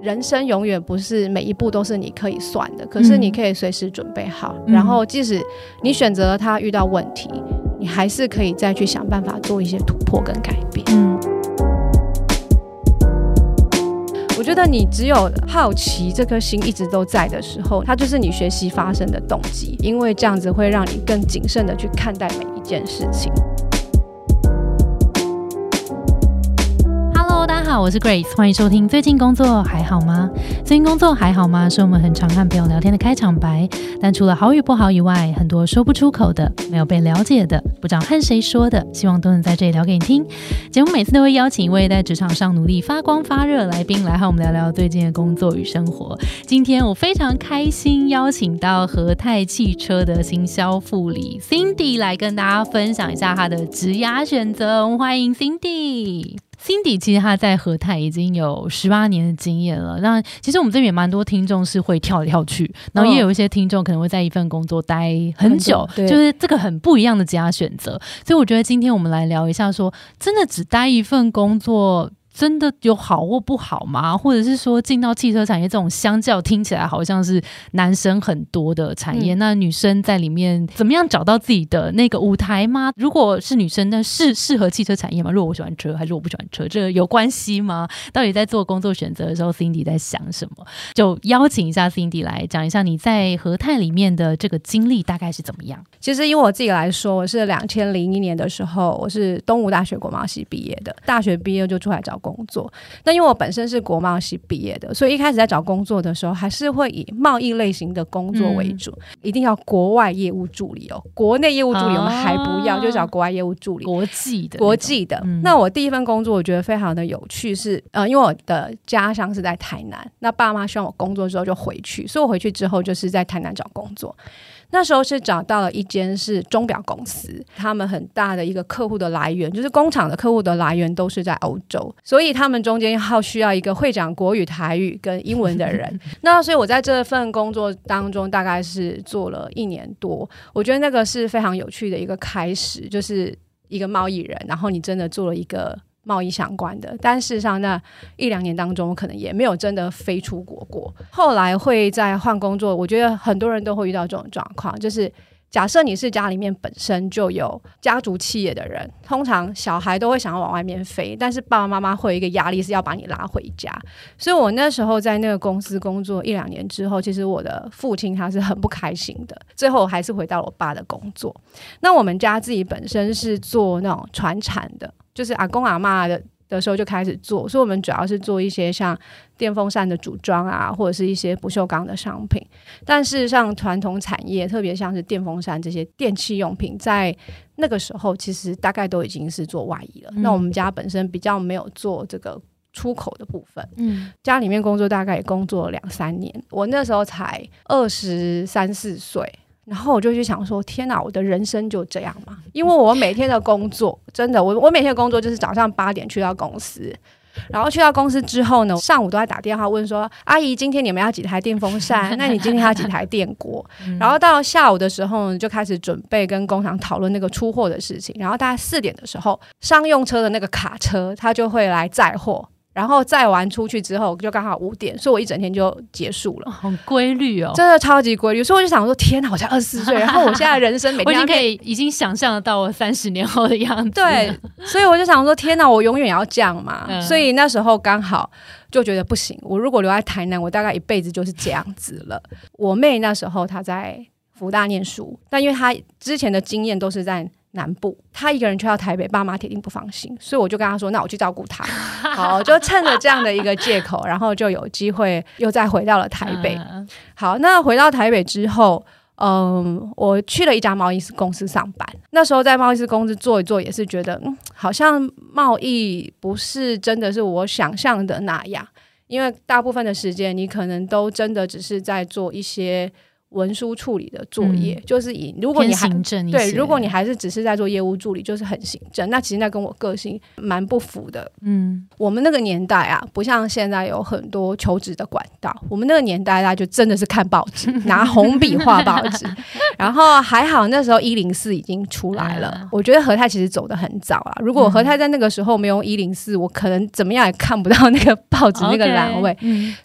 人生永远不是每一步都是你可以算的，可是你可以随时准备好，然后即使你选择了它遇到问题，你还是可以再去想办法做一些突破跟改变。嗯，我觉得你只有好奇这颗心一直都在的时候，它就是你学习发生的动机，因为这样子会让你更谨慎的去看待每一件事情。我是 Grace，欢迎收听。最近工作还好吗？最近工作还好吗？是我们很常和朋友聊天的开场白。但除了好与不好以外，很多说不出口的、没有被了解的、不知道和谁说的，希望都能在这里聊给你听。节目每次都会邀请一位在职场上努力发光发热来宾来和我们聊聊最近的工作与生活。今天我非常开心邀请到和泰汽车的行销副理 Cindy 来跟大家分享一下她的职涯选择。我们欢迎 Cindy。Cindy 其实他在和泰已经有十八年的经验了。那其实我们这边也蛮多听众是会跳来跳去，然后也有一些听众可能会在一份工作待很久，就是这个很不一样的家选择。所以我觉得今天我们来聊一下，说真的只待一份工作。真的有好或不好吗？或者是说进到汽车产业这种相较听起来好像是男生很多的产业，那女生在里面怎么样找到自己的那个舞台吗？如果是女生，那是适合汽车产业吗？如果我喜欢车，还是我不喜欢车，这有关系吗？到底在做工作选择的时候，Cindy 在想什么？就邀请一下 Cindy 来讲一下你在和泰里面的这个经历大概是怎么样？其实，因为我自己来说，我是两千零一年的时候，我是东吴大学国贸系毕业的，大学毕业就出来找工。工作，那因为我本身是国贸系毕业的，所以一开始在找工作的时候，还是会以贸易类型的工作为主，一定要国外业务助理哦，国内业务助理我们还不要，就找国外业务助理，国际的，国际的。那我第一份工作我觉得非常的有趣，是呃，因为我的家乡是在台南，那爸妈希望我工作之后就回去，所以我回去之后就是在台南找工作。那时候是找到了一间是钟表公司，他们很大的一个客户的来源，就是工厂的客户的来源都是在欧洲，所以他们中间好需要一个会讲国语、台语跟英文的人。那所以我在这份工作当中大概是做了一年多，我觉得那个是非常有趣的一个开始，就是一个贸易人，然后你真的做了一个。贸易相关的，但事实上那一两年当中，可能也没有真的飞出国过。后来会在换工作，我觉得很多人都会遇到这种状况，就是假设你是家里面本身就有家族企业的人，通常小孩都会想要往外面飞，但是爸爸妈妈会有一个压力是要把你拉回家。所以我那时候在那个公司工作一两年之后，其实我的父亲他是很不开心的，最后还是回到我爸的工作。那我们家自己本身是做那种传产的。就是阿公阿妈的的时候就开始做，所以我们主要是做一些像电风扇的组装啊，或者是一些不锈钢的商品。但事实上传统产业，特别像是电风扇这些电器用品，在那个时候其实大概都已经是做外衣了。那我们家本身比较没有做这个出口的部分，嗯，家里面工作大概也工作了两三年，我那时候才二十三四岁。然后我就去想说，天哪，我的人生就这样吗？因为我每天的工作，真的，我我每天的工作就是早上八点去到公司，然后去到公司之后呢，上午都在打电话问说，阿姨，今天你们要几台电风扇？那你今天要几台电锅？然后到下午的时候就开始准备跟工厂讨论那个出货的事情。然后大概四点的时候，商用车的那个卡车，他就会来载货。然后再玩出去之后，就刚好五点，所以我一整天就结束了。很规律哦，真的超级规律。所以我就想说，天哪，我才二十四岁，然后我现在人生每天已经可以已经想象得到我三十年后的样子。对，所以我就想说，天哪，我永远要这样嘛。所以那时候刚好就觉得不行，我如果留在台南，我大概一辈子就是这样子了。我妹那时候她在福大念书，但因为她之前的经验都是在。南部，他一个人去到台北，爸妈铁定不放心，所以我就跟他说：“那我去照顾他。”好，就趁着这样的一个借口，然后就有机会又再回到了台北。好，那回到台北之后，嗯，我去了一家贸易公司上班。那时候在贸易公司做一做，也是觉得，嗯，好像贸易不是真的是我想象的那样，因为大部分的时间你可能都真的只是在做一些。文书处理的作业，就是以如果你还行政对，如果你还是只是在做业务助理，就是很行政，那其实那跟我个性蛮不符的。嗯，我们那个年代啊，不像现在有很多求职的管道，我们那个年代大家就真的是看报纸，拿红笔画报纸，然后还好那时候一零四已经出来了。我觉得和泰其实走的很早啊，如果和泰在那个时候没有一零四，我可能怎么样也看不到那个报纸那个栏位。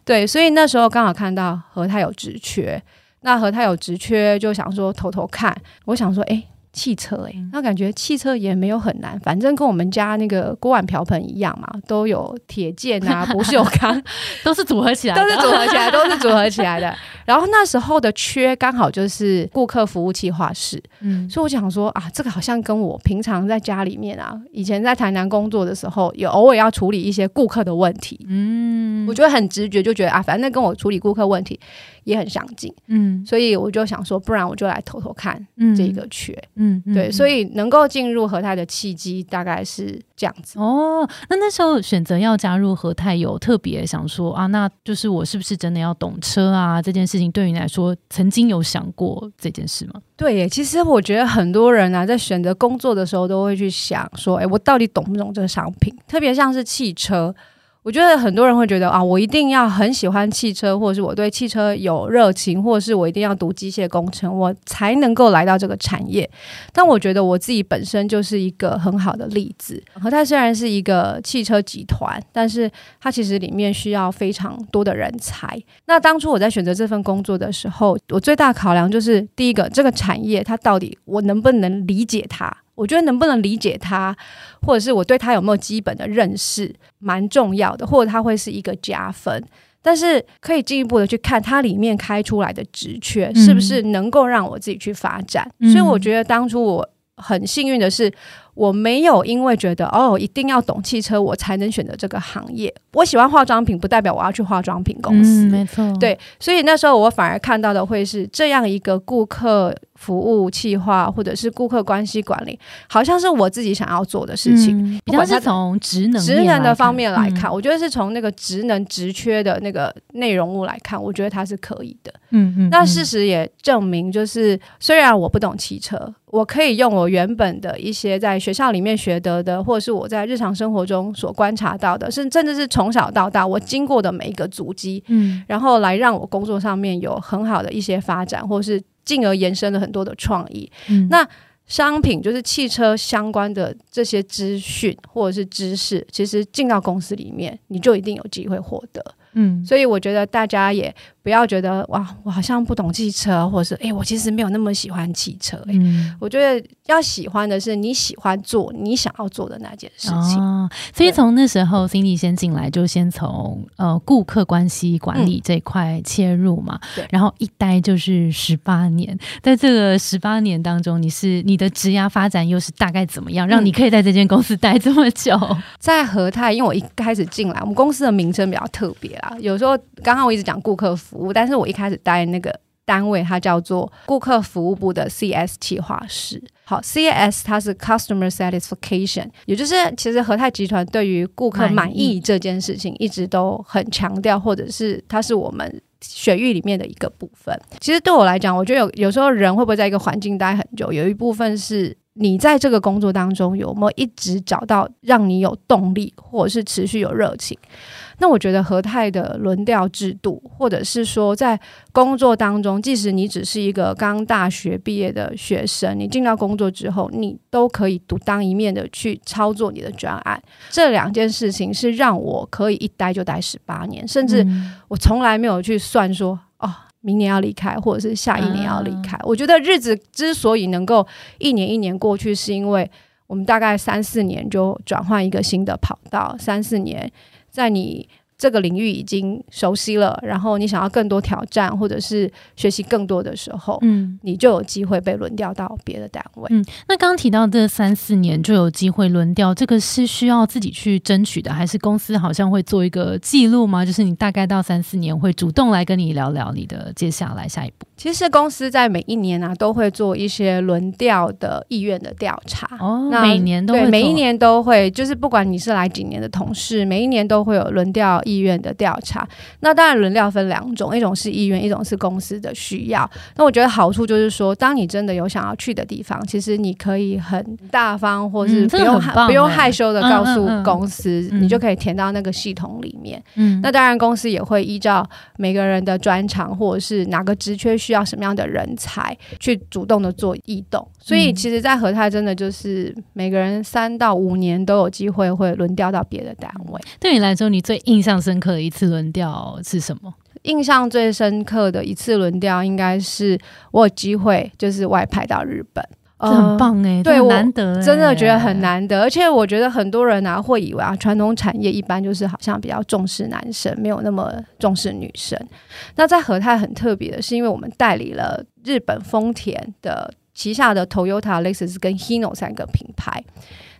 对，所以那时候刚好看到和泰有职缺。那和他有职缺，就想说偷偷看。我想说，哎。汽车哎，那感觉汽车也没有很难，反正跟我们家那个锅碗瓢盆一样嘛，都有铁件啊、不锈钢，都是组合起来，都是组合起来，都是组合起来的。然后那时候的缺刚好就是顾客服务计划室，嗯，所以我想说啊，这个好像跟我平常在家里面啊，以前在台南工作的时候，也偶尔要处理一些顾客的问题，嗯，我觉得很直觉就觉得啊，反正跟我处理顾客问题也很相近，嗯，所以我就想说，不然我就来偷偷看这个缺。嗯，对，所以能够进入和泰的契机大概是这样子哦。那那时候选择要加入和泰，有特别想说啊，那就是我是不是真的要懂车啊？这件事情对于你来说，曾经有想过这件事吗？对耶，其实我觉得很多人啊，在选择工作的时候，都会去想说，哎，我到底懂不懂这个商品？特别像是汽车。我觉得很多人会觉得啊，我一定要很喜欢汽车，或者是我对汽车有热情，或者是我一定要读机械工程，我才能够来到这个产业。但我觉得我自己本身就是一个很好的例子。和泰虽然是一个汽车集团，但是它其实里面需要非常多的人才。那当初我在选择这份工作的时候，我最大考量就是第一个，这个产业它到底我能不能理解它。我觉得能不能理解他，或者是我对他有没有基本的认识，蛮重要的，或者他会是一个加分。但是可以进一步的去看它里面开出来的职缺是不是能够让我自己去发展。所以我觉得当初我很幸运的是。我没有因为觉得哦一定要懂汽车我才能选择这个行业。我喜欢化妆品，不代表我要去化妆品公司。没错，对，所以那时候我反而看到的会是这样一个顾客服务企划，或者是顾客关系管理，好像是我自己想要做的事情。比较是从职能职能的方面来看，我觉得是从那个职能职缺的那个内容物来看，我觉得它是可以的。嗯嗯。那事实也证明，就是虽然我不懂汽车，我可以用我原本的一些在学校里面学得的，或者是我在日常生活中所观察到的，是甚至是从小到大我经过的每一个足迹，嗯，然后来让我工作上面有很好的一些发展，或是进而延伸了很多的创意。那商品就是汽车相关的这些资讯或者是知识，其实进到公司里面，你就一定有机会获得。嗯，所以我觉得大家也。不要觉得哇，我好像不懂汽车，或者是哎，我其实没有那么喜欢汽车。嗯，我觉得要喜欢的是你喜欢做你想要做的那件事情。哦，所以从那时候，Cindy 先进来就先从呃顾客关系管理这块切入嘛。对。然后一待就是十八年，在这个十八年当中，你是你的职涯发展又是大概怎么样，让你可以在这间公司待这么久？在和泰，因为我一开始进来，我们公司的名称比较特别啊。有时候刚刚我一直讲顾客。服服务，但是我一开始待那个单位，它叫做顾客服务部的 CS 企划室。好，CS 它是 Customer Satisfaction，也就是其实和泰集团对于顾客满意这件事情一直都很强调，或者是它是我们血域里面的一个部分。其实对我来讲，我觉得有有时候人会不会在一个环境待很久，有一部分是你在这个工作当中有没有一直找到让你有动力，或者是持续有热情。那我觉得和泰的轮调制度，或者是说在工作当中，即使你只是一个刚大学毕业的学生，你进到工作之后，你都可以独当一面的去操作你的专案。这两件事情是让我可以一待就待十八年，甚至我从来没有去算说哦，明年要离开，或者是下一年要离开。我觉得日子之所以能够一年一年过去，是因为我们大概三四年就转换一个新的跑道，三四年。在你这个领域已经熟悉了，然后你想要更多挑战或者是学习更多的时候，嗯，你就有机会被轮调到别的单位。嗯，那刚刚提到这三四年就有机会轮调，这个是需要自己去争取的，还是公司好像会做一个记录吗？就是你大概到三四年会主动来跟你聊聊你的接下来下一步。其实公司在每一年啊都会做一些轮调的意愿的调查哦，每年都会，每一年都会，就是不管你是来几年的同事，每一年都会有轮调意意愿的调查。那当然轮调分两种，一种是意愿，一种是公司的需要。那我觉得好处就是说，当你真的有想要去的地方，其实你可以很大方，或是不用不用害羞的告诉公司，你就可以填到那个系统里面。嗯，那当然公司也会依照每个人的专长，或者是哪个职缺需要什么样的人才，去主动的做异动。所以其实，在和泰真的就是每个人三到五年都有机会会轮调到别的单位。对你来说，你最印象深刻的一次轮调是什么？印象最深刻的一次轮调，应该是我有机会就是外派到日本，很棒哎，对，难得，真的觉得很难得。而且我觉得很多人啊会以为啊，传统产业一般就是好像比较重视男生，没有那么重视女生。那在和泰很特别的是，因为我们代理了日本丰田的。旗下的 Toyota、Lexus 跟 Hino 三个品牌，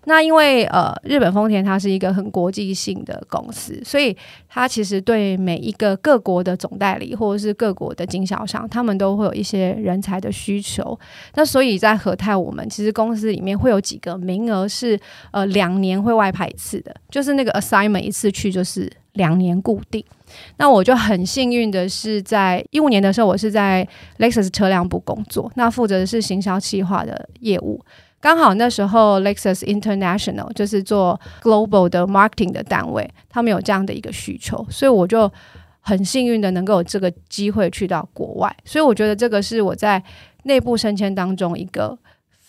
那因为呃，日本丰田它是一个很国际性的公司，所以它其实对每一个各国的总代理或者是各国的经销商，他们都会有一些人才的需求。那所以在和泰，我们其实公司里面会有几个名额是呃两年会外派一次的，就是那个 assignment 一次去就是两年固定。那我就很幸运的是，在一五年的时候，我是在 Lexus 车辆部工作，那负责的是行销企划的业务。刚好那时候 Lexus International 就是做 global 的 marketing 的单位，他们有这样的一个需求，所以我就很幸运的能够有这个机会去到国外。所以我觉得这个是我在内部升迁当中一个。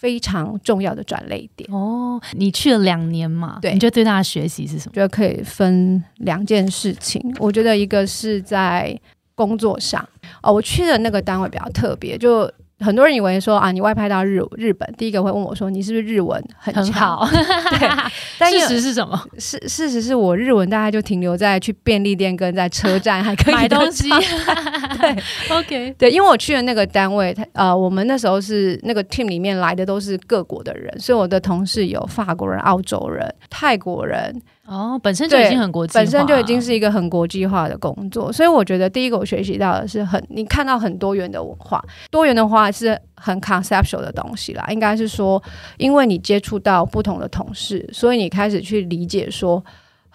非常重要的转类点哦，你去了两年嘛？对，你觉得最大的学习是什么？觉得可以分两件事情。我觉得一个是在工作上哦，我去的那个单位比较特别，就。很多人以为说啊，你外派到日日本，第一个会问我说，你是不是日文很好？对，但事实是什么？事事实是我日文大概就停留在去便利店跟在车站还可以买东西。对，OK，对，因为我去的那个单位，他呃，我们那时候是那个 team 里面来的都是各国的人，所以我的同事有法国人、澳洲人、泰国人。哦，本身就已经很国际，本身就已经是一个很国际化的工作，所以我觉得第一个我学习到的是很，你看到很多元的文化，多元的话是很 conceptual 的东西啦，应该是说，因为你接触到不同的同事，所以你开始去理解说。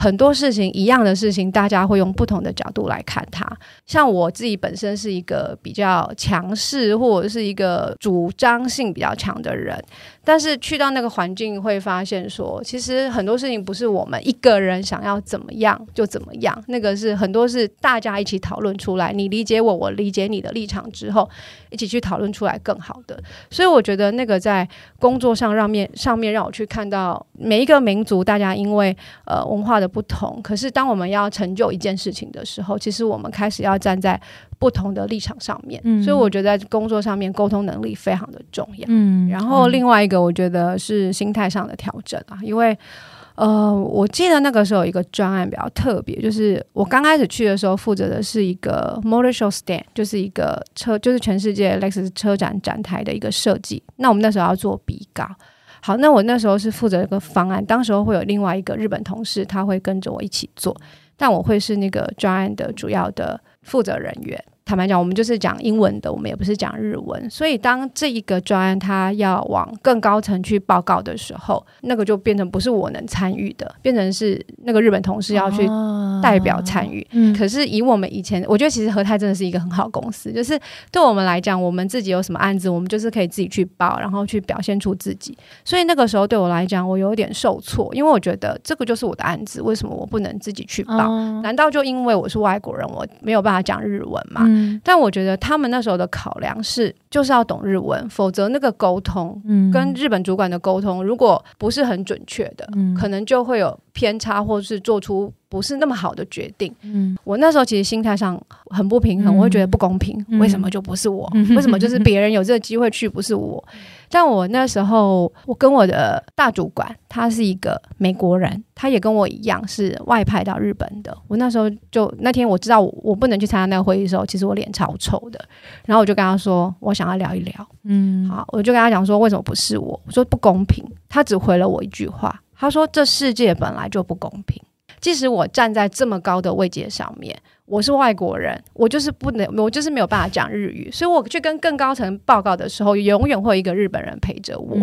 很多事情一样的事情，大家会用不同的角度来看它。像我自己本身是一个比较强势或者是一个主张性比较强的人，但是去到那个环境会发现说，其实很多事情不是我们一个人想要怎么样就怎么样，那个是很多是大家一起讨论出来，你理解我，我理解你的立场之后，一起去讨论出来更好的。所以我觉得那个在工作上让面上面让我去看到每一个民族，大家因为呃文化的。不同，可是当我们要成就一件事情的时候，其实我们开始要站在不同的立场上面。嗯，所以我觉得在工作上面沟通能力非常的重要。嗯，然后另外一个我觉得是心态上的调整啊，因为呃，我记得那个时候有一个专案比较特别，就是我刚开始去的时候负责的是一个 Motor Show Stand，就是一个车，就是全世界 Lexus 车展展台的一个设计。那我们那时候要做比稿。好，那我那时候是负责一个方案，当时候会有另外一个日本同事，他会跟着我一起做，但我会是那个专案的主要的负责人员。坦白讲，我们就是讲英文的，我们也不是讲日文，所以当这一个专案它要往更高层去报告的时候，那个就变成不是我能参与的，变成是那个日本同事要去代表参与。嗯，可是以我们以前，我觉得其实和泰真的是一个很好公司，就是对我们来讲，我们自己有什么案子，我们就是可以自己去报，然后去表现出自己。所以那个时候对我来讲，我有点受挫，因为我觉得这个就是我的案子，为什么我不能自己去报？难道就因为我是外国人，我没有办法讲日文吗？但我觉得他们那时候的考量是，就是要懂日文，否则那个沟通，跟日本主管的沟通，如果不是很准确的，可能就会有偏差，或是做出。不是那么好的决定。嗯，我那时候其实心态上很不平衡，我会觉得不公平。为什么就不是我？为什么就是别人有这个机会去，不是我？但我那时候，我跟我的大主管，他是一个美国人，他也跟我一样是外派到日本的。我那时候就那天我知道我不能去参加那个会议的时候，其实我脸超臭的。然后我就跟他说，我想要聊一聊。嗯，好，我就跟他讲说，为什么不是我？我说不公平。他只回了我一句话，他说这世界本来就不公平。即使我站在这么高的位阶上面，我是外国人，我就是不能，我就是没有办法讲日语，所以我去跟更高层报告的时候，永远会有一个日本人陪着我。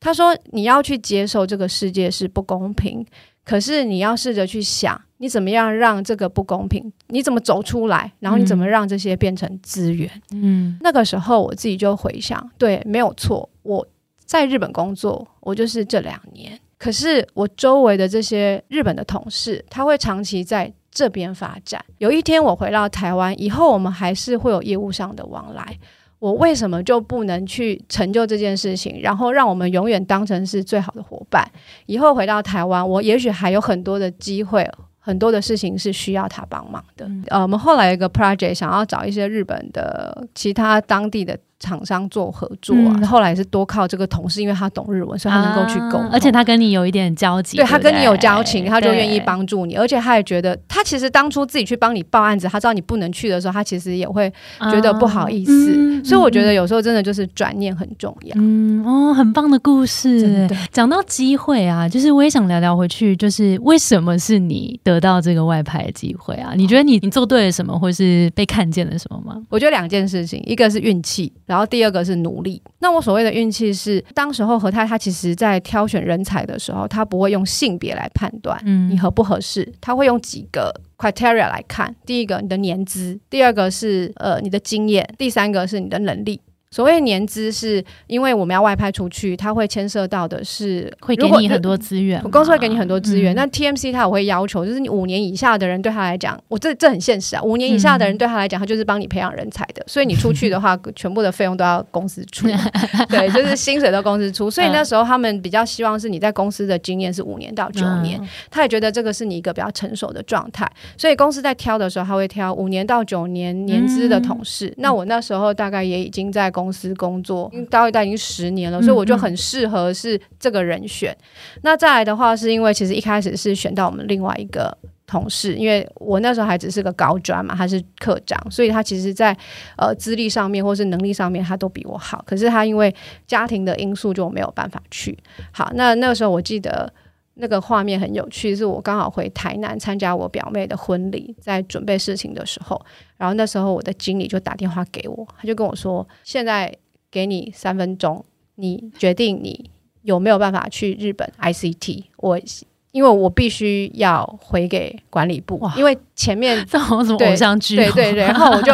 他说：“你要去接受这个世界是不公平，可是你要试着去想，你怎么样让这个不公平，你怎么走出来，然后你怎么让这些变成资源？嗯那个时候我自己就回想，对，没有错，我在日本工作，我就是这两年。可是我周围的这些日本的同事，他会长期在这边发展。有一天我回到台湾以后，我们还是会有业务上的往来。我为什么就不能去成就这件事情，然后让我们永远当成是最好的伙伴？以后回到台湾，我也许还有很多的机会，很多的事情是需要他帮忙的。呃，我们后来有一个 project 想要找一些日本的其他当地的厂商做合作啊，嗯后来是多靠这个同事，因为他懂日文，所以他能够去沟通。啊而且他跟你有一点交集，对他跟你有交情，他就愿意帮助你，而且他也觉得，他其实当初自己去帮你报案子，他知道你不能去的时候，他其实也会觉得不好意思。所以我觉得嗯有时候真的就是转念很重要。嗯哦，很棒的故事。讲到机会啊，就是我也想聊聊回去，就是为什么是你得到这个外派的机会啊？你觉得你你做对了什么，或是被看见了什么吗？我觉得两件事情，一个是运气，然后第二个是努力。那我所谓的运气是，当时候和泰他其实在挑选人才的时候，他不会用性别来判断嗯你合不合适，他会用几个 criteria 来看。第一个你的年资，第二个是呃你的经验，第三个是你的能力。所谓年资，是因为我们要外派出去，它会牵涉到的是会给你很多资源嘛，公司会给你很多资源，嗯。那 TMC 它也会要求，就是你五年以下的人对他来讲，我这这很现实啊，五年以下的人对他来讲，他就是帮你培养人才的，所以你出去的话，全部的费用都要公司出，对，就是薪水都公司出，所以那时候他们比较希望是你在公司的经验是五年到九年，嗯他也觉得这个是你一个比较成熟的状态，所以公司在挑的时候，他会挑五年到九年年资的同事。那我那时候大概也已经在公司工作，因为高一代已经十年了，所以我就很适合是这个人选。那再来的话，是因为其实一开始是选到我们另外一个。同事，因为我那时候还只是个高专嘛，他是科长，所以他其实在呃资历上面或是能力上面，他都比我好。可是他因为家庭的因素就没有办法去。好，那那个时候我记得那个画面很有趣，是我刚好回台南参加我表妹的婚礼，在准备事情的时候，然后那时候我的经理就打电话给我，他就跟我说：“现在给你三分钟，你决定你有没有办法去日本 ICT。”我因为我必须要回给管理部，因为前面 这好像什么对偶像剧哦，对对对，然后我就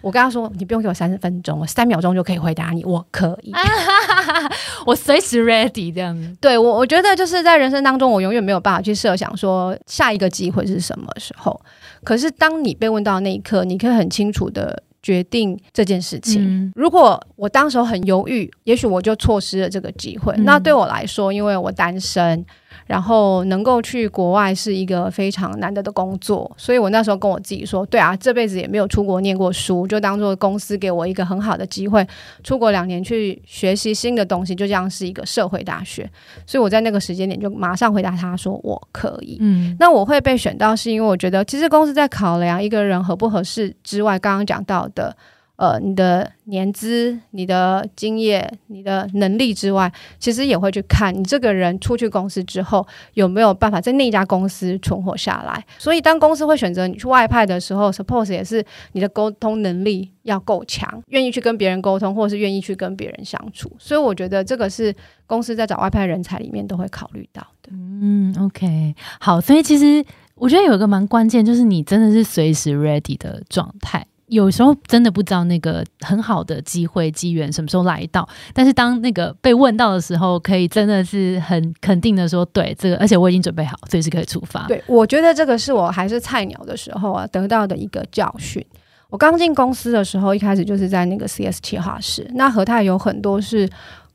我跟他说：“你不用给我三十分钟，我三秒钟就可以回答你，我可以。”我随时 ready 这样子。对我，我觉得就是在人生当中，我永远没有办法去设想说下一个机会是什么时候。可是当你被问到那一刻，你可以很清楚的决定这件事情。嗯如果我当时候很犹豫，也许我就错失了这个机会。嗯那对我来说，因为我单身，然后能够去国外是一个非常难得的工作，所以我那时候跟我自己说，对啊，这辈子也没有出国念过书，就当做公司给我一个很好的机会，出国两年去学习新的东西，就这样是一个社会大学。所以我在那个时间点就马上回答他说我可以。嗯那我会被选到，是因为我觉得其实公司在考量一个人合不合适之外，刚刚讲到的，呃，你的年资、你的经验、你的能力之外，其实也会去看你这个人出去公司之后有没有办法在那家公司存活下来。所以当公司会选择你去外派的时候，suppose 也是你的沟通能力要够强，愿意去跟别人沟通，或者是愿意去跟别人相处。所以我觉得这个是公司在找外派人才里面都会考虑到的。嗯，OK，好，所以其实我觉得有一个蛮关键，就是你真的是随时 ready 的状态。有时候真的不知道那个很好的机会机缘什么时候来到，但是当那个被问到的时候，可以真的是很肯定的说，对这个，而且我已经准备好，随时可以出发。对，我觉得这个是我还是菜鸟的时候啊得到的一个教训。我刚进公司的时候，一开始就是在那个 CS 企划室，那和泰有很多是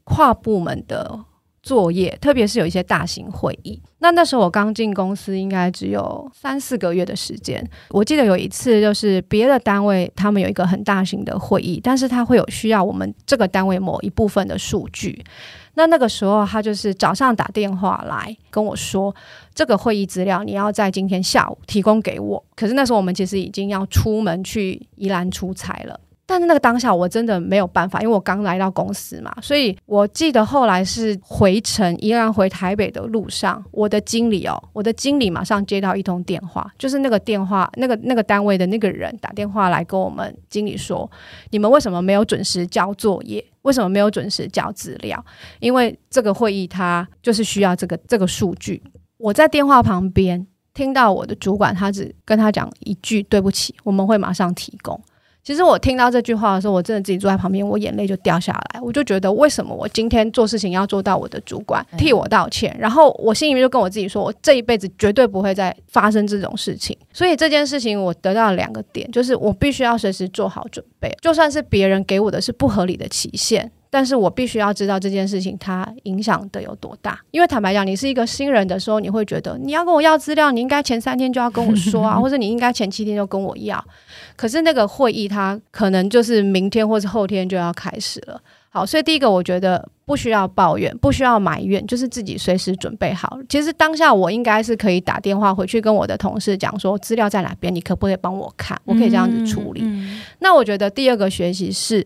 跨部门的作业，特别是有一些大型会议。那那时候我刚进公司，应该只有三四个月的时间。我记得有一次，就是别的单位他们有一个很大型的会议，但是他会有需要我们这个单位某一部分的数据。那那个时候，他就是早上打电话来跟我说，这个会议资料你要在今天下午提供给我。可是那时候我们其实已经要出门去宜兰出差了。但是那个当下我真的没有办法，因为我刚来到公司嘛，所以我记得后来是回程宜兰回台北的路上，我的经理哦，我的经理马上接到一通电话，就是那个电话那个那个单位的那个人打电话来跟我们经理说，你们为什么没有准时交作业？为什么没有准时交资料？因为这个会议它就是需要这个这个数据。我在电话旁边听到我的主管，他只跟他讲一句对不起，我们会马上提供。其实我听到这句话的时候，我真的自己坐在旁边，我眼泪就掉下来。我就觉得，为什么我今天做事情要做到我的主管替我道歉？然后我心里面就跟我自己说，我这一辈子绝对不会再发生这种事情。所以这件事情我得到了两个点，就是我必须要随时做好准备，就算是别人给我的是不合理的期限。但是我必须要知道这件事情它影响的有多大，因为坦白讲，你是一个新人的时候，你会觉得你要跟我要资料，你应该前三天就要跟我说啊，或者你应该前七天就跟我要。可是那个会议它可能就是明天或者后天就要开始了。好，所以第一个我觉得不需要抱怨，不需要埋怨，就是自己随时准备好。其实当下我应该是可以打电话回去跟我的同事讲说资料在哪边，你可不可以帮我看？我可以这样子处理。那我觉得第二个学习是。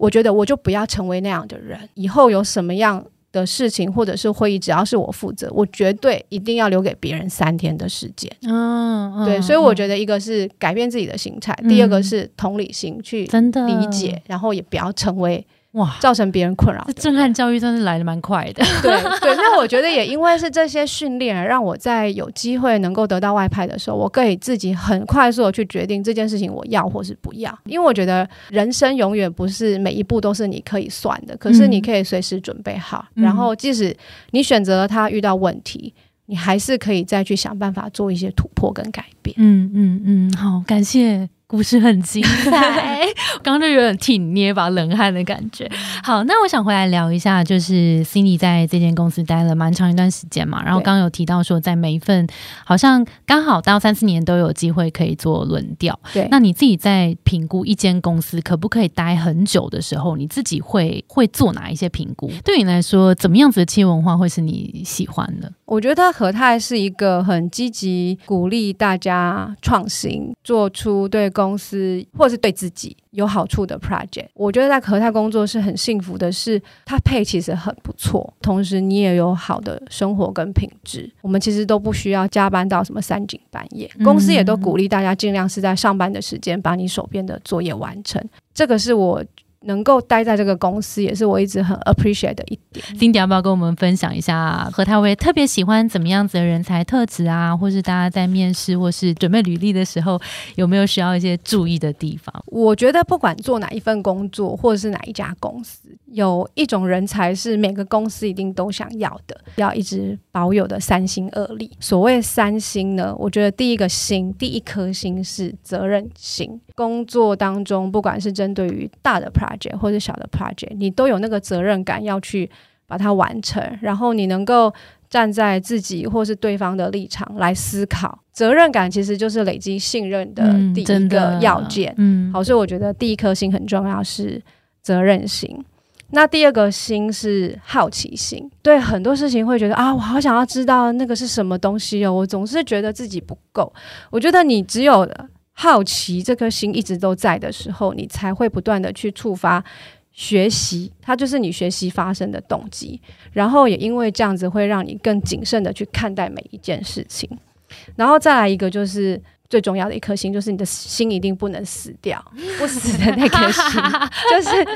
我觉得我就不要成为那样的人。以后有什么样的事情或者是会议，只要是我负责，我绝对一定要留给别人三天的时间。嗯，对，所以我觉得一个是改变自己的心态，第二个是同理心去真的理解，然后也不要成为。哇，造成别人困扰，这震撼教育真是来的蛮快的。对对，那我觉得也因为是这些训练，让我在有机会能够得到外派的时候，我可以自己很快速的去决定这件事情我要或是不要。因为我觉得人生永远不是每一步都是你可以算的，可是你可以随时准备好，然后即使你选择了他遇到问题，你还是可以再去想办法做一些突破跟改变。嗯嗯嗯，好，感谢。故事很精彩，刚刚就有点替你捏把冷汗的感觉。好，那我想回来聊一下，就是 Cindy 在这间公司待了蛮长一段时间嘛，然后刚刚有提到说，在每一份好像刚好到三四年都有机会可以做轮调。对，那你自己在评估一间公司可不可以待很久的时候，你自己会会做哪一些评估？对你来说，怎么样子的企业文化会是你喜欢的？我觉得和泰是一个很积极鼓励大家创新，做出对公司或是对自己有好处的 project。我觉得在和泰工作是很幸福的，是它配其实很不错，同时你也有好的生活跟品质。我们其实都不需要加班到什么三更半夜，公司也都鼓励大家尽量是在上班的时间把你手边的作业完成。这个是我。能够待在这个公司，也是我一直很 appreciate 的一点。丁迪要不要跟我们分享一下，何太会特别喜欢怎么样子的人才特质啊？或是大家在面试或是准备履历的时候，有没有需要一些注意的地方？我觉得不管做哪一份工作，或者是哪一家公司，有一种人才是每个公司一定都想要的，要一直保有的三心二力。所谓三心呢，我觉得第一个心，第一颗心是责任心。工作当中，不管是针对于大的 project 或者小的 project，你都有那个责任感要去把它完成，然后你能够站在自己或是对方的立场来思考。责任感其实就是累积信任的第一个要件。嗯，好，所以我觉得第一颗心很重要，是责任心。那第二个心是好奇心，对很多事情会觉得啊，我好想要知道那个是什么东西哦，我总是觉得自己不够。我觉得你只有。好奇这颗心一直都在的时候，你才会不断的去触发学习，它就是你学习发生的动机。然后也因为这样子，会让你更谨慎的去看待每一件事情。然后再来一个，就是最重要的一颗心，就是你的心一定不能死掉，不死的那颗心，就是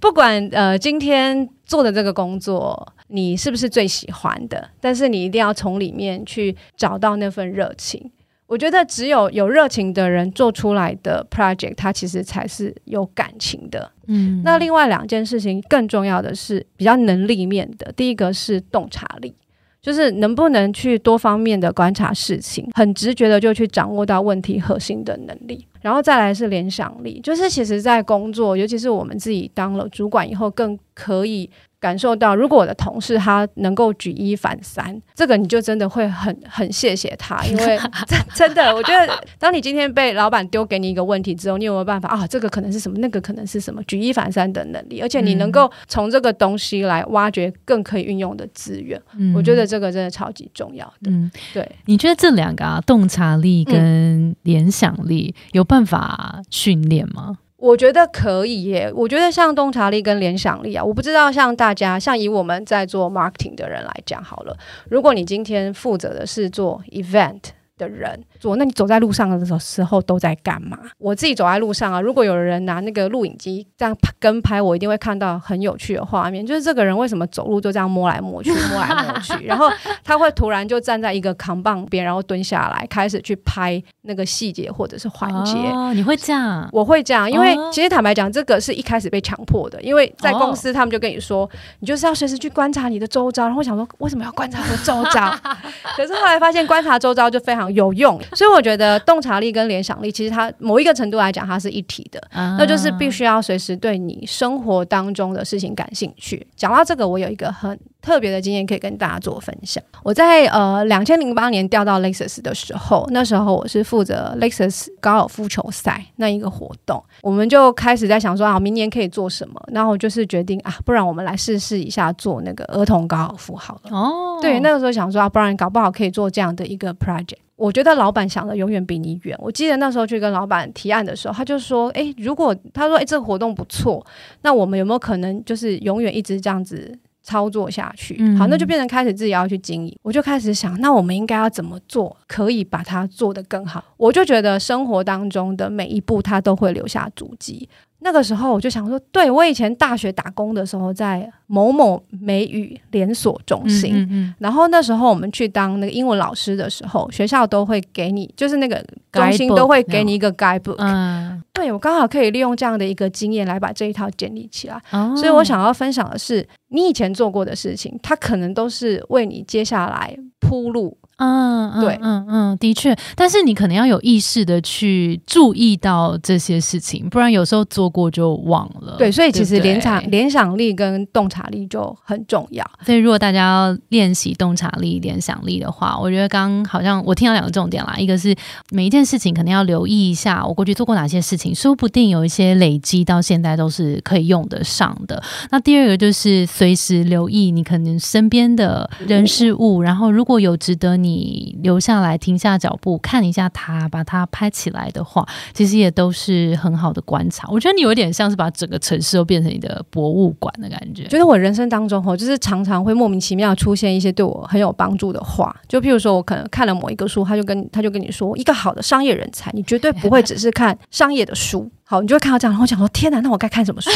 不管呃今天做的这个工作你是不是最喜欢的，但是你一定要从里面去找到那份热情。我觉得只有有热情的人做出来的 project，它其实才是有感情的。嗯，那另外两件事情更重要的是比较能力面的。第一个是洞察力，就是能不能去多方面的观察事情，很直觉的就去掌握到问题核心的能力。然后再来是联想力，就是其实在工作，尤其是我们自己当了主管以后，更可以。感受到，如果我的同事他能够举一反三，这个你就真的会很很谢谢他，因为 真真的，我觉得当你今天被老板丢给你一个问题之后，你有没有办法啊？这个可能是什么，那个可能是什么，举一反三的能力，而且你能够从这个东西来挖掘更可以运用的资源，我觉得这个真的超级重要的。嗯，对，你觉得这两个啊，洞察力跟联想力有办法训练吗？我觉得可以耶。我觉得像洞察力跟联想力啊，我不知道像大家，像以我们在做 marketing 的人来讲好了。如果你今天负责的是做 event，的人做。那你走在路上的时候时候都在干嘛？我自己走在路上啊，如果有人拿那个录影机这样拍跟拍，我一定会看到很有趣的画面，就是这个人为什么走路就这样摸来摸去，摸来摸去，然后他会突然就站在一个扛棒边，然后蹲下来开始去拍那个细节或者是环节。哦，你会这样？我会这样，因为哦其实坦白讲，这个是一开始被强迫的，因为在公司他们就跟你说，你就是要随时去观察你的周遭。然后我想说，为什么要观察我的周遭？可是后来发现观察周遭就非常有用，所以我觉得洞察力跟联想力其实它某一个程度来讲它是一体的。那那就是必须要随时对你生活当中的事情感兴趣。讲到这个，我有一个很特别的经验可以跟大家做分享。我在呃两千零八年调到 Lexus 的时候，那时候我是负责 Lexus 高尔夫球赛那一个活动，我们就开始在想说啊，明年可以做什么？然后我就是决定啊，不然我们来试试一下做那个儿童高尔夫好了。哦，对，那个时候想说啊，不然搞不好可以做这样的一个 project。我觉得老板想的永远比你远。我记得那时候去跟老板提案的时候，他就说：“诶，如果他说诶这个活动不错，那我们有没有可能就是永远一直这样子操作下去？嗯好，那就变成开始自己要去经营。我就开始想，那我们应该要怎么做，可以把它做得更好？我就觉得生活当中的每一步，它都会留下足迹。那个时候我就想说，对我以前大学打工的时候，在某某美语连锁中心，嗯嗯然后那时候我们去当那个英文老师的时候，学校都会给你，就是那个中心都会给你一个 guidebook。嗯，对我刚好可以利用这样的一个经验来把这一套建立起来。哦所以我想要分享的是，你以前做过的事情，它可能都是为你接下来铺路。嗯，嗯对嗯嗯，的确，但是你可能要有意识的去注意到这些事情，不然有时候做过就忘了。对，所以其实联想联想力跟洞察力就很重要。所以如果大家要练习洞察力、联想力的话，我觉得刚刚好像我听到两个重点啦，一个是每一件事情可能要留意一下，我过去做过哪些事情，说不定有一些累积到现在都是可以用得上的。那第二个就是随时留意你可能身边的人事物，然后如果有值得你你留下来、停下脚步看一下它，把它拍起来的话，其实也都是很好的观察。我觉得你有点像是把整个城市都变成你的博物馆的感觉。觉得我人生当中哦，就是常常会莫名其妙出现一些对我很有帮助的话，就譬如说我可能看了某一个书，他就跟他就跟你说，一个好的商业人才，你绝对不会只是看商业的书。好，你就会看到这样，然后我想说，天哪，那我该看什么书？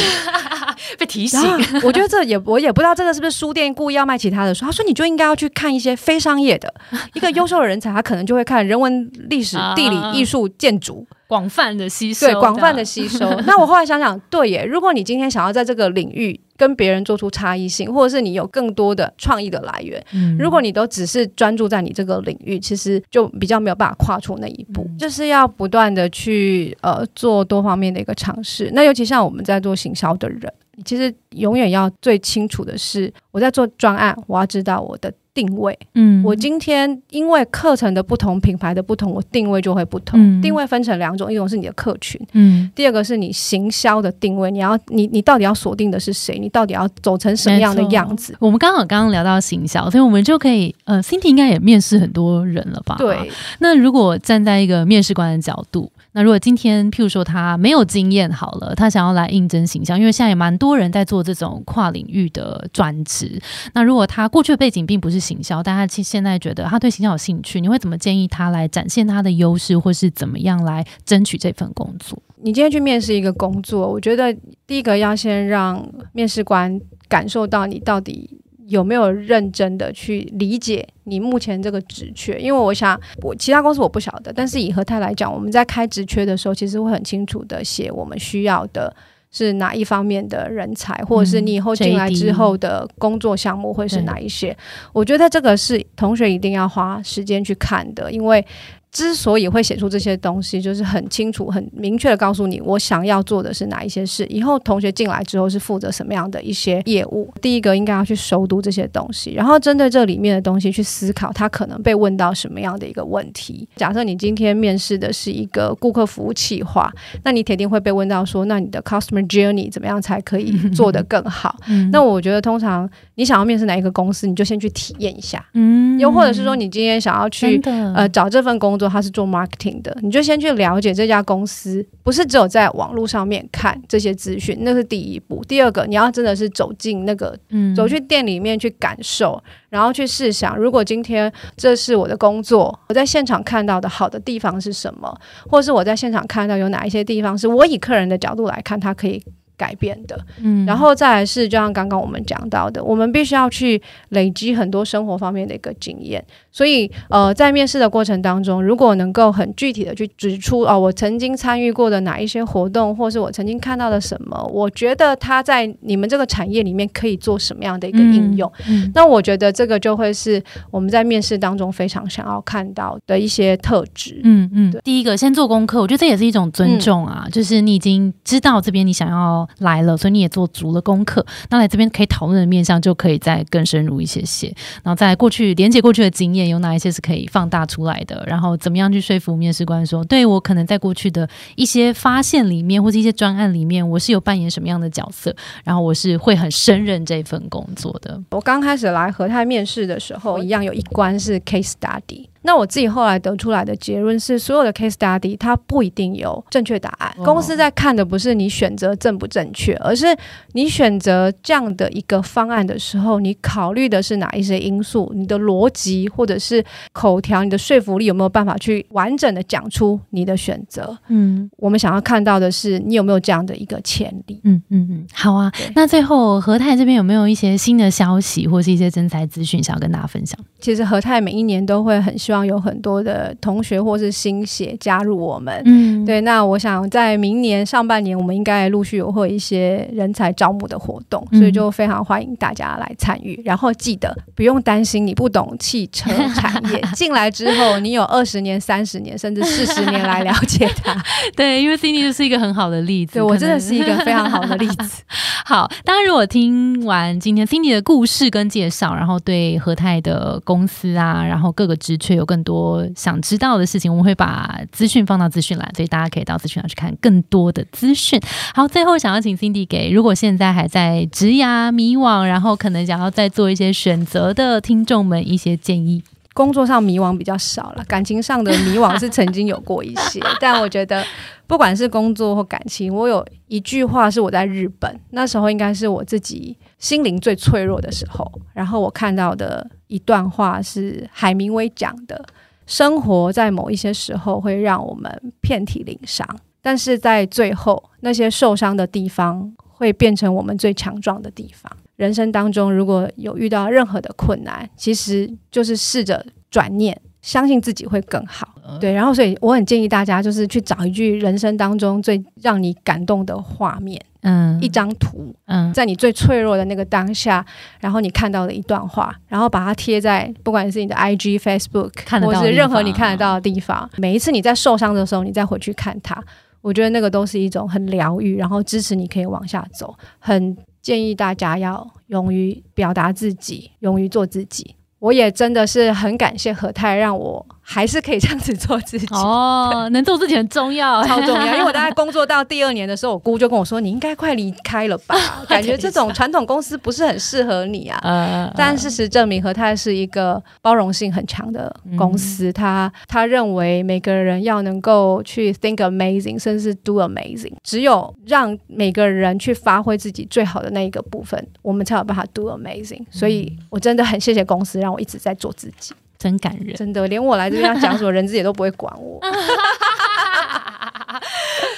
被提醒我觉得这也我也不知道这个是不是书店故意要卖其他的书。他说你就应该要去看一些非商业的，一个优秀的人才，他可能就会看人文、历史、地理、艺术、建筑，广泛的吸收，对，广泛的 吸收。那我后来想想，对耶，如果你今天想要在这个领域跟别人做出差异性，或者是你有更多的创意的来源，嗯。如果你都只是专注在你这个领域，其实就比较没有办法跨出那一步，嗯。就是要不断的去呃做多方面的一个尝试。那尤其像我们在做行销的人，其实永远要最清楚的是，我在做专案，我要知道我的定位。嗯我今天因为课程的不同、品牌的不同，我定位就会不同。嗯定位分成两种，一种是你的客群，嗯第二个是你行销的定位。你要你你到底要锁定的是谁？你到底要走成什么样的样子？我们刚好刚刚聊到行销，所以我们就可以呃，Cindy 应该也面试很多人了吧？对，那如果站在一个面试官的角度，那如果今天譬如说他没有经验好了，他想要来应征形象，因为现在也蛮多人在做这种跨领域的专职。那如果他过去的背景并不是行销，但他现现在觉得他对行销有兴趣，你会怎么建议他来展现他的优势，或是怎么样来争取这份工作？你今天去面试一个工作，我觉得第一个要先让面试官感受到你到底有没有认真的去理解你目前这个职缺。因为我想，我其他公司我不晓得，但是以和泰来讲，我们在开职缺的时候，其实会很清楚的写我们需要的。是哪一方面的人才，或者是你以后进来之后的工作项目会是哪一些？我觉得这个是同学一定要花时间去看的，因为之所以会写出这些东西，就是很清楚、很明确的告诉你，我想要做的是哪一些事。以后同学进来之后是负责什么样的一些业务。第一个应该要去熟读这些东西，然后针对这里面的东西去思考，他可能被问到什么样的一个问题。假设你今天面试的是一个顾客服务企划，那你铁定会被问到说，那你的 customer journey 怎么样才可以做得更好？嗯那我觉得通常你想要面试哪一个公司，你就先去体验一下。嗯又或者是说，你今天想要去呃找这份工作。他是做 marketing 的，你就先去了解这家公司，不是只有在网络上面看这些资讯，那是第一步。第二个，你要真的是走进那个，嗯走去店里面去感受，然后去试想，如果今天这是我的工作，我在现场看到的好的地方是什么，或是我在现场看到有哪一些地方是我以客人的角度来看，它可以。改变的，嗯。然后再来是，就像刚刚我们讲到的，我们必须要去累积很多生活方面的一个经验。所以，呃，在面试的过程当中，如果能够很具体的去指出，哦，我曾经参与过的哪一些活动，或是我曾经看到的什么，我觉得它在你们这个产业里面可以做什么样的一个应用，嗯那我觉得这个就会是我们在面试当中非常想要看到的一些特质。嗯嗯。对，第一个先做功课，我觉得这也是一种尊重啊，就是你已经知道这边你想要来了，所以你也做足了功课，那来这边可以讨论的面向就可以再更深入一些些，然后在过去连接过去的经验有哪一些是可以放大出来的，然后怎么样去说服面试官说，对我可能在过去的一些发现里面或者一些专案里面，我是有扮演什么样的角色，然后我是会很胜任这份工作的。我刚开始来和泰面试的时候，一样有一关是 case study。那我自己后来得出来的结论是，所有的 case study 它不一定有正确答案。哦公司在看的不是你选择正不正确，而是你选择这样的一个方案的时候，你考虑的是哪一些因素，你的逻辑或者是口条，你的说服力有没有办法去完整的讲出你的选择？嗯我们想要看到的是，你有没有这样的一个潜力。嗯嗯嗯，好啊。那最后和泰这边有没有一些新的消息或是一些真才资讯想要跟大家分享？其实和泰每一年都会很希望有很多的同学或是新血加入我们。嗯，对，那我想在明年上半年，我们应该陆续有会一些人才招募的活动，嗯所以就非常欢迎大家来参与。然后记得不用担心你不懂汽车产业，进来之后你有二十年、三十年甚至四十年来了解它。对，因为 Cindy 就是一个很好的例子。对我真的是一个非常好的例子。好，大家如果听完今天 Cindy 的故事跟介绍，然后对和泰的公司啊，然后各个职缺有更多想知道的事情，我们会把资讯放到资讯栏，所以大家可以到资讯栏去看更多的资讯。好，最后想要请 Cindy 给如果现在还在职涯迷惘，然后可能想要再做一些选择的听众们一些建议。工作上迷惘比较少了，感情上的迷惘是曾经有过一些，但我觉得不管是工作或感情，我有一句话是我在日本那时候应该是我自己心灵最脆弱的时候，然后我看到的一段话是海明威讲的：生活在某一些时候会让我们遍体鳞伤，但是在最后那些受伤的地方会变成我们最强壮的地方。人生当中如果有遇到任何的困难，其实就是试着转念，相信自己会更好。对，然后所以我很建议大家就是去找一句人生当中最让你感动的画面，嗯一张图，嗯在你最脆弱的那个当下，然后你看到的一段话，然后把它贴在不管是你的 IG、Facebook，看得到或是任何你看得到的地方。每一次你在受伤的时候，你再回去看它，我觉得那个都是一种很疗愈，然后支持你可以往下走。很建议大家要勇于表达自己，勇于做自己。我也真的是很感谢何太，让我还是可以这样子做自己。哦，能做自己很重要，超重要，因为我大概工作到第二年的时候，我姑就跟我说：“你应该快离开了吧，感觉这种传统公司不是很适合你啊。”呃，但事实证明，和泰是一个包容性很强的公司。他他认为每个人要能够去 think amazing，甚至是 do amazing。只有让每个人去发挥自己最好的那一个部分，我们才有办法 do amazing。所以我真的很谢谢公司，让我一直在做自己。真感人。真的，连我来这边要讲什么，人资也都不会管我。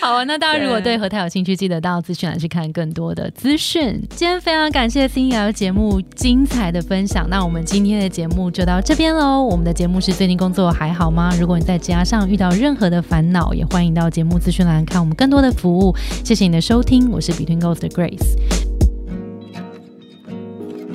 好啊，那大家如果对对和泰有兴趣，记得到资讯栏去看更多的资讯。今天非常感谢 c 的节目精彩的分享，那我们今天的节目就到这边喽。我们的节目是最近工作还好吗？如果你在职涯上遇到任何的烦恼，也欢迎到节目资讯栏看我们更多的服务。谢谢你的收听，我是 Between Goals 的 Grace。